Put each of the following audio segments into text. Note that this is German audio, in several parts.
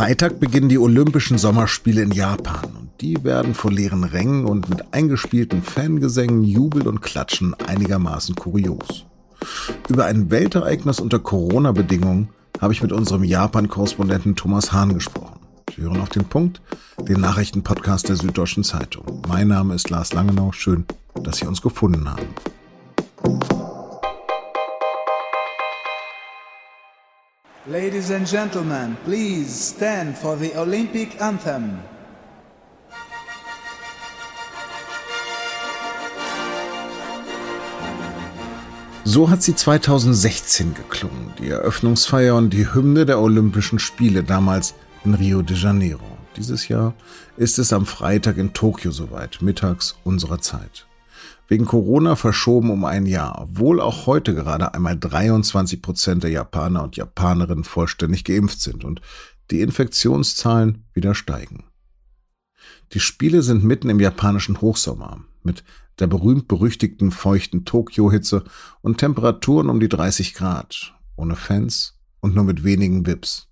Freitag beginnen die Olympischen Sommerspiele in Japan und die werden vor leeren Rängen und mit eingespielten Fangesängen, Jubel und Klatschen einigermaßen kurios. Über ein Weltereignis unter Corona-Bedingungen habe ich mit unserem Japan-Korrespondenten Thomas Hahn gesprochen. Sie hören auf den Punkt, den Nachrichtenpodcast der Süddeutschen Zeitung. Mein Name ist Lars Langenau. Schön, dass Sie uns gefunden haben. Ladies and gentlemen, please stand for the Olympic anthem. So hat sie 2016 geklungen, die Eröffnungsfeier und die Hymne der Olympischen Spiele damals in Rio de Janeiro. Dieses Jahr ist es am Freitag in Tokio soweit, mittags unserer Zeit wegen Corona verschoben um ein Jahr, obwohl auch heute gerade einmal 23 Prozent der Japaner und Japanerinnen vollständig geimpft sind und die Infektionszahlen wieder steigen. Die Spiele sind mitten im japanischen Hochsommer mit der berühmt-berüchtigten feuchten Tokio-Hitze und Temperaturen um die 30 Grad, ohne Fans und nur mit wenigen VIPs.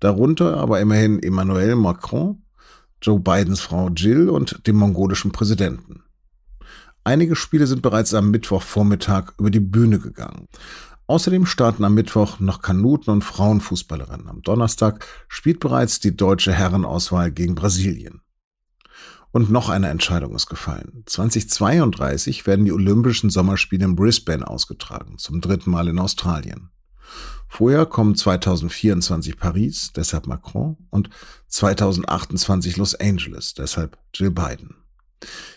Darunter aber immerhin Emmanuel Macron, Joe Bidens Frau Jill und dem mongolischen Präsidenten. Einige Spiele sind bereits am Mittwochvormittag über die Bühne gegangen. Außerdem starten am Mittwoch noch Kanuten- und Frauenfußballerinnen. Am Donnerstag spielt bereits die deutsche Herrenauswahl gegen Brasilien. Und noch eine Entscheidung ist gefallen. 2032 werden die Olympischen Sommerspiele in Brisbane ausgetragen, zum dritten Mal in Australien. Vorher kommen 2024 Paris, deshalb Macron, und 2028 Los Angeles, deshalb Jill Biden.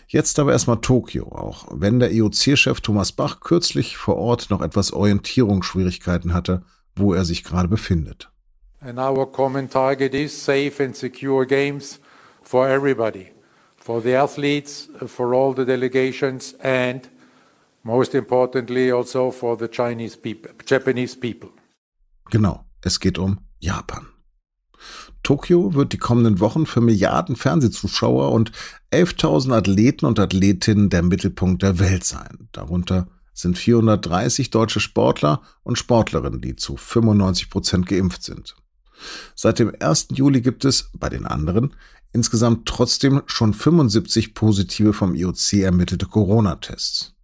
Jetzt aber erstmal Tokio, auch wenn der IOC-Chef e Thomas Bach kürzlich vor Ort noch etwas Orientierungsschwierigkeiten hatte, wo er sich gerade befindet. And our common target is safe and secure games for everybody, for the athletes, for all the delegations and most importantly also for the Chinese people, Japanese people. Genau, es geht um Japan. Tokio wird die kommenden Wochen für Milliarden Fernsehzuschauer und 11.000 Athleten und Athletinnen der Mittelpunkt der Welt sein. Darunter sind 430 deutsche Sportler und Sportlerinnen, die zu 95 Prozent geimpft sind. Seit dem 1. Juli gibt es bei den anderen insgesamt trotzdem schon 75 positive vom IOC ermittelte Corona-Tests.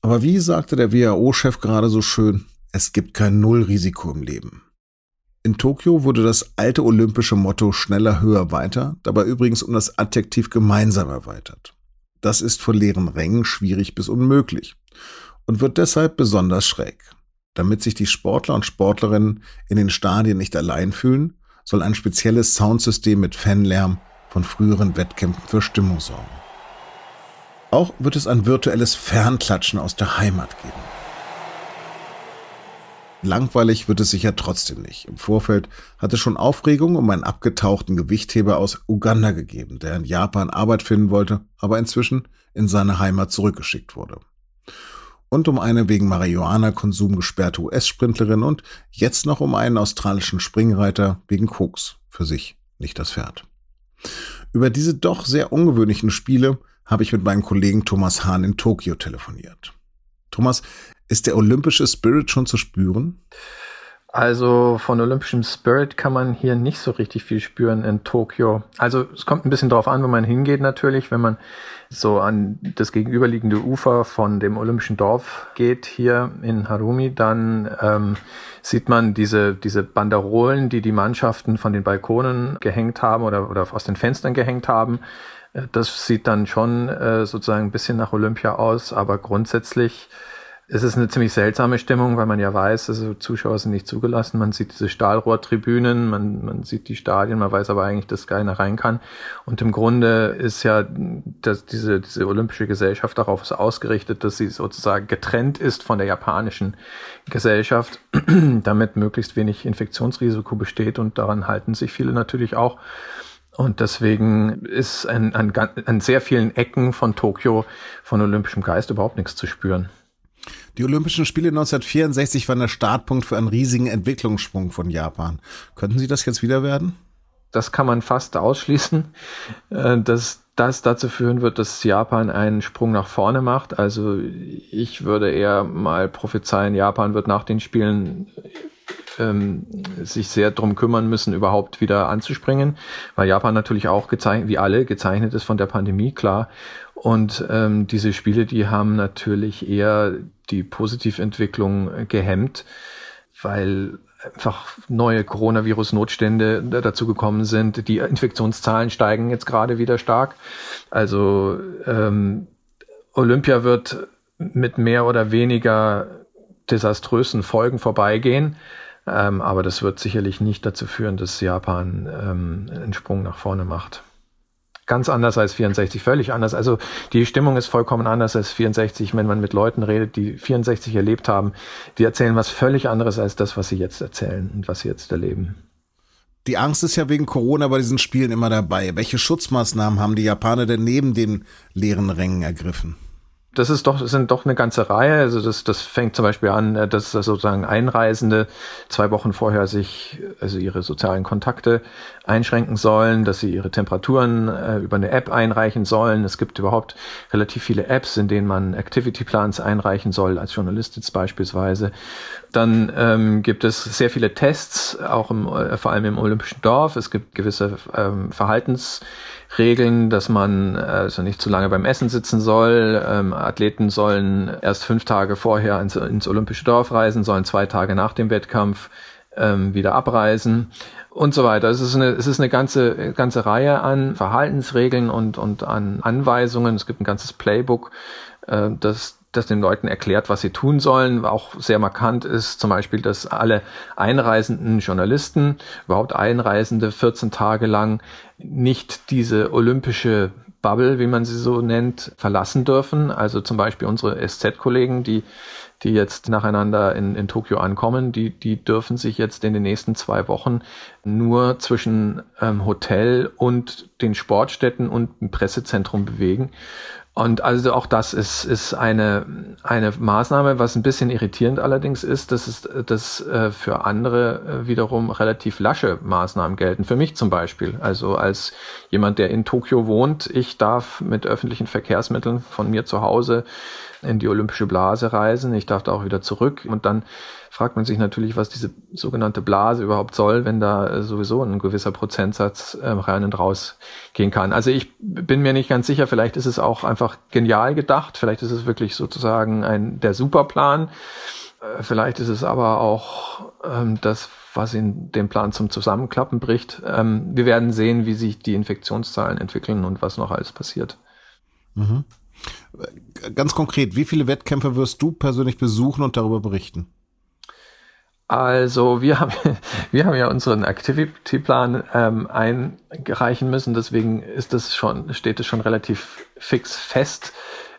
Aber wie sagte der WHO-Chef gerade so schön, es gibt kein Nullrisiko im Leben. In Tokio wurde das alte olympische Motto schneller, höher, weiter, dabei übrigens um das Adjektiv gemeinsam erweitert. Das ist vor leeren Rängen schwierig bis unmöglich und wird deshalb besonders schräg. Damit sich die Sportler und Sportlerinnen in den Stadien nicht allein fühlen, soll ein spezielles Soundsystem mit Fanlärm von früheren Wettkämpfen für Stimmung sorgen. Auch wird es ein virtuelles Fernklatschen aus der Heimat geben. Langweilig wird es sicher trotzdem nicht. Im Vorfeld hat es schon Aufregung um einen abgetauchten Gewichtheber aus Uganda gegeben, der in Japan Arbeit finden wollte, aber inzwischen in seine Heimat zurückgeschickt wurde. Und um eine wegen Marihuana-Konsum gesperrte US-Sprintlerin und jetzt noch um einen australischen Springreiter wegen Koks. Für sich nicht das Pferd. Über diese doch sehr ungewöhnlichen Spiele habe ich mit meinem Kollegen Thomas Hahn in Tokio telefoniert. Thomas, ist der olympische Spirit schon zu spüren? Also von olympischem Spirit kann man hier nicht so richtig viel spüren in Tokio. Also es kommt ein bisschen drauf an, wo man hingeht natürlich. Wenn man so an das gegenüberliegende Ufer von dem olympischen Dorf geht hier in Harumi, dann ähm, sieht man diese, diese Banderolen, die die Mannschaften von den Balkonen gehängt haben oder, oder aus den Fenstern gehängt haben. Äh, das sieht dann schon äh, sozusagen ein bisschen nach Olympia aus, aber grundsätzlich es ist eine ziemlich seltsame Stimmung, weil man ja weiß, also Zuschauer sind nicht zugelassen. Man sieht diese Stahlrohrtribünen, man, man sieht die Stadien, man weiß aber eigentlich, dass keiner rein kann. Und im Grunde ist ja dass diese, diese olympische Gesellschaft darauf ausgerichtet, dass sie sozusagen getrennt ist von der japanischen Gesellschaft, damit möglichst wenig Infektionsrisiko besteht. Und daran halten sich viele natürlich auch. Und deswegen ist an, an, an sehr vielen Ecken von Tokio von olympischem Geist überhaupt nichts zu spüren. Die Olympischen Spiele 1964 waren der Startpunkt für einen riesigen Entwicklungssprung von Japan. Könnten Sie das jetzt wieder werden? Das kann man fast ausschließen, äh, dass das dazu führen wird, dass Japan einen Sprung nach vorne macht. Also ich würde eher mal prophezeien, Japan wird nach den Spielen ähm, sich sehr drum kümmern müssen, überhaupt wieder anzuspringen, weil Japan natürlich auch gezeichnet, wie alle, gezeichnet ist von der Pandemie, klar. Und ähm, diese Spiele, die haben natürlich eher die Positiventwicklung gehemmt, weil einfach neue Coronavirus-Notstände dazu gekommen sind. Die Infektionszahlen steigen jetzt gerade wieder stark. Also ähm, Olympia wird mit mehr oder weniger desaströsen Folgen vorbeigehen. Ähm, aber das wird sicherlich nicht dazu führen, dass Japan ähm, einen Sprung nach vorne macht. Ganz anders als 64, völlig anders. Also die Stimmung ist vollkommen anders als 64. Wenn man mit Leuten redet, die 64 erlebt haben, die erzählen was völlig anderes als das, was sie jetzt erzählen und was sie jetzt erleben. Die Angst ist ja wegen Corona bei diesen Spielen immer dabei. Welche Schutzmaßnahmen haben die Japaner denn neben den leeren Rängen ergriffen? Das ist doch, sind doch eine ganze Reihe. Also das, das fängt zum Beispiel an, äh, dass sozusagen Einreisende zwei Wochen vorher sich, also ihre sozialen Kontakte einschränken sollen, dass sie ihre Temperaturen äh, über eine App einreichen sollen. Es gibt überhaupt relativ viele Apps, in denen man Activity Plans einreichen soll, als Journalist jetzt beispielsweise. Dann ähm, gibt es sehr viele Tests, auch im, äh, vor allem im Olympischen Dorf. Es gibt gewisse ähm, Verhaltens Regeln, dass man also nicht zu lange beim Essen sitzen soll. Ähm, Athleten sollen erst fünf Tage vorher ins, ins, Olympische Dorf reisen, sollen zwei Tage nach dem Wettkampf ähm, wieder abreisen und so weiter. Es ist eine, es ist eine ganze, ganze Reihe an Verhaltensregeln und, und an Anweisungen. Es gibt ein ganzes Playbook, äh, das das den Leuten erklärt, was sie tun sollen. Auch sehr markant ist zum Beispiel, dass alle einreisenden Journalisten, überhaupt Einreisende 14 Tage lang nicht diese olympische Bubble, wie man sie so nennt, verlassen dürfen. Also zum Beispiel unsere SZ-Kollegen, die, die jetzt nacheinander in, in Tokio ankommen, die, die dürfen sich jetzt in den nächsten zwei Wochen nur zwischen ähm, Hotel und den Sportstätten und dem Pressezentrum bewegen. Und also auch das ist, ist eine, eine Maßnahme, was ein bisschen irritierend allerdings ist, dass es dass äh, für andere äh, wiederum relativ lasche Maßnahmen gelten. Für mich zum Beispiel. Also als jemand, der in Tokio wohnt, ich darf mit öffentlichen Verkehrsmitteln von mir zu Hause in die olympische Blase reisen. Ich darf da auch wieder zurück. Und dann fragt man sich natürlich, was diese sogenannte Blase überhaupt soll, wenn da sowieso ein gewisser Prozentsatz äh, rein und raus gehen kann. Also ich bin mir nicht ganz sicher, vielleicht ist es auch einfach genial gedacht, vielleicht ist es wirklich sozusagen ein der Superplan. Äh, vielleicht ist es aber auch ähm, das, was in dem Plan zum Zusammenklappen bricht. Ähm, wir werden sehen, wie sich die Infektionszahlen entwickeln und was noch alles passiert. Mhm. Ganz konkret, wie viele Wettkämpfe wirst du persönlich besuchen und darüber berichten? Also wir haben, wir haben ja unseren Activity-Plan ähm, einreichen müssen, deswegen ist das schon, steht es schon relativ fix fest,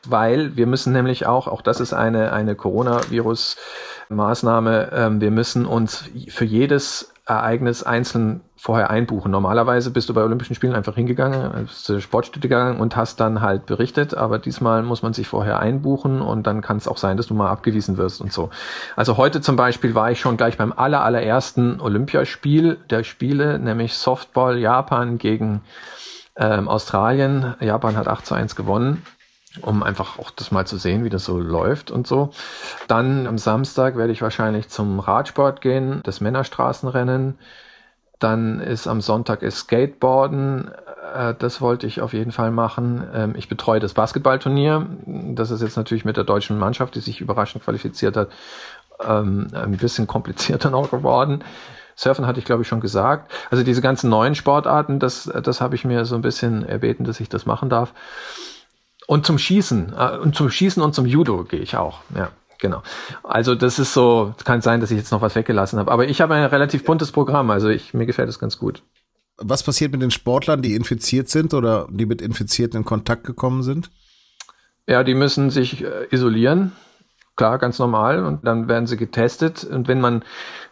weil wir müssen nämlich auch, auch das ist eine, eine Coronavirus-Maßnahme, ähm, wir müssen uns für jedes Ereignis einzeln vorher einbuchen. Normalerweise bist du bei Olympischen Spielen einfach hingegangen, bist zur Sportstätte gegangen und hast dann halt berichtet, aber diesmal muss man sich vorher einbuchen und dann kann es auch sein, dass du mal abgewiesen wirst und so. Also heute zum Beispiel war ich schon gleich beim aller, allerersten Olympiaspiel der Spiele, nämlich Softball Japan gegen ähm, Australien. Japan hat 8 zu 1 gewonnen um einfach auch das mal zu sehen, wie das so läuft und so. Dann am Samstag werde ich wahrscheinlich zum Radsport gehen, das Männerstraßenrennen. Dann ist am Sonntag ist Skateboarden. Äh, das wollte ich auf jeden Fall machen. Ähm, ich betreue das Basketballturnier. Das ist jetzt natürlich mit der deutschen Mannschaft, die sich überraschend qualifiziert hat, ähm, ein bisschen komplizierter noch geworden. Surfen hatte ich, glaube ich, schon gesagt. Also diese ganzen neuen Sportarten, das, das habe ich mir so ein bisschen erbeten, dass ich das machen darf. Und zum Schießen. Äh, und zum Schießen und zum Judo gehe ich auch. Ja, genau. Also das ist so, kann sein, dass ich jetzt noch was weggelassen habe. Aber ich habe ein relativ buntes Programm. Also ich, mir gefällt es ganz gut. Was passiert mit den Sportlern, die infiziert sind oder die mit Infizierten in Kontakt gekommen sind? Ja, die müssen sich äh, isolieren. Klar, ganz normal. Und dann werden sie getestet. Und wenn man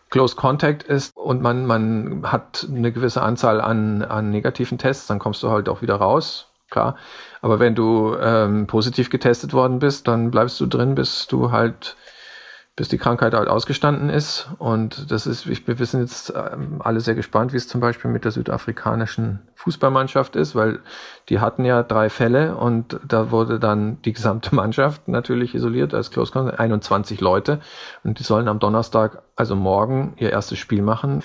Close Contact ist und man, man hat eine gewisse Anzahl an, an negativen Tests, dann kommst du halt auch wieder raus klar. Aber wenn du ähm, positiv getestet worden bist, dann bleibst du drin, bis du halt bis die Krankheit halt ausgestanden ist. Und das ist, wir wissen jetzt ähm, alle sehr gespannt, wie es zum Beispiel mit der südafrikanischen Fußballmannschaft ist, weil die hatten ja drei Fälle und da wurde dann die gesamte Mannschaft natürlich isoliert als Close Contact, 21 Leute. Und die sollen am Donnerstag, also morgen, ihr erstes Spiel machen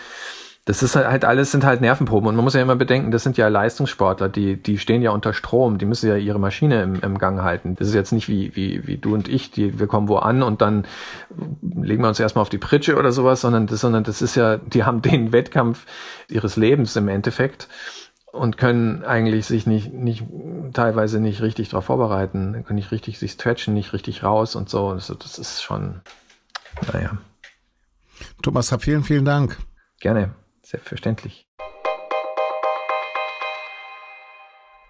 das ist halt alles sind halt Nervenproben und man muss ja immer bedenken, das sind ja Leistungssportler, die die stehen ja unter Strom, die müssen ja ihre Maschine im, im Gang halten. Das ist jetzt nicht wie wie wie du und ich, die wir kommen wo an und dann legen wir uns erstmal auf die Pritsche oder sowas, sondern das sondern das ist ja, die haben den Wettkampf ihres Lebens im Endeffekt und können eigentlich sich nicht nicht teilweise nicht richtig darauf vorbereiten, können nicht richtig sich stretchen, nicht richtig raus und so. Das, das ist schon naja. Thomas, vielen vielen Dank. Gerne. Selbstverständlich.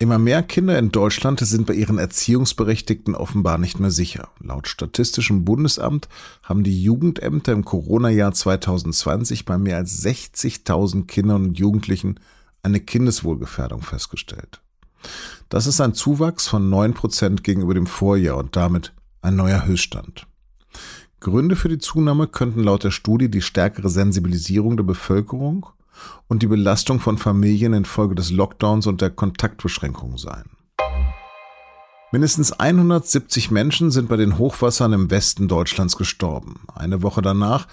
Immer mehr Kinder in Deutschland sind bei ihren Erziehungsberechtigten offenbar nicht mehr sicher. Laut Statistischem Bundesamt haben die Jugendämter im Corona-Jahr 2020 bei mehr als 60.000 Kindern und Jugendlichen eine Kindeswohlgefährdung festgestellt. Das ist ein Zuwachs von 9 Prozent gegenüber dem Vorjahr und damit ein neuer Höchststand. Gründe für die Zunahme könnten laut der Studie die stärkere Sensibilisierung der Bevölkerung und die Belastung von Familien infolge des Lockdowns und der Kontaktbeschränkungen sein. Mindestens 170 Menschen sind bei den Hochwassern im Westen Deutschlands gestorben. Eine Woche danach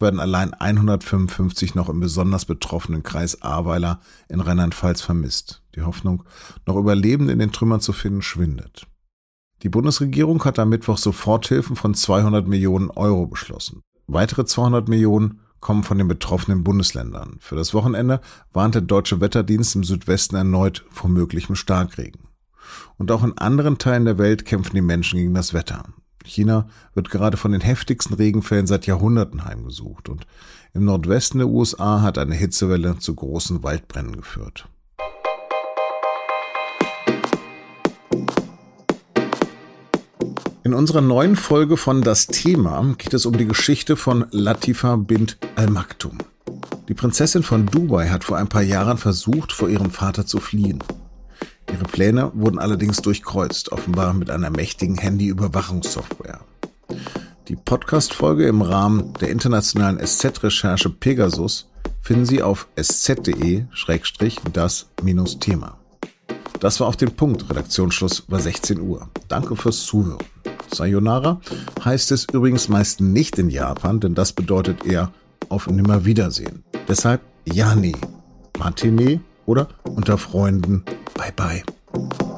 werden allein 155 noch im besonders betroffenen Kreis Ahrweiler in Rheinland-Pfalz vermisst. Die Hoffnung, noch Überlebende in den Trümmern zu finden, schwindet. Die Bundesregierung hat am Mittwoch Soforthilfen von 200 Millionen Euro beschlossen. Weitere 200 Millionen kommen von den betroffenen Bundesländern. Für das Wochenende warnt der Deutsche Wetterdienst im Südwesten erneut vor möglichem Starkregen. Und auch in anderen Teilen der Welt kämpfen die Menschen gegen das Wetter. China wird gerade von den heftigsten Regenfällen seit Jahrhunderten heimgesucht und im Nordwesten der USA hat eine Hitzewelle zu großen Waldbränden geführt. In unserer neuen Folge von Das Thema geht es um die Geschichte von Latifa bint al-Maktoum. Die Prinzessin von Dubai hat vor ein paar Jahren versucht, vor ihrem Vater zu fliehen. Ihre Pläne wurden allerdings durchkreuzt, offenbar mit einer mächtigen Handyüberwachungssoftware. Die Podcast-Folge im Rahmen der internationalen SZ-Recherche Pegasus finden Sie auf sz.de-das-thema. Das war auf den Punkt. Redaktionsschluss war 16 Uhr. Danke fürs Zuhören. Sayonara heißt es übrigens meist nicht in Japan, denn das bedeutet eher auf Nimmerwiedersehen. Deshalb Yani, Matinee oder unter Freunden Bye Bye.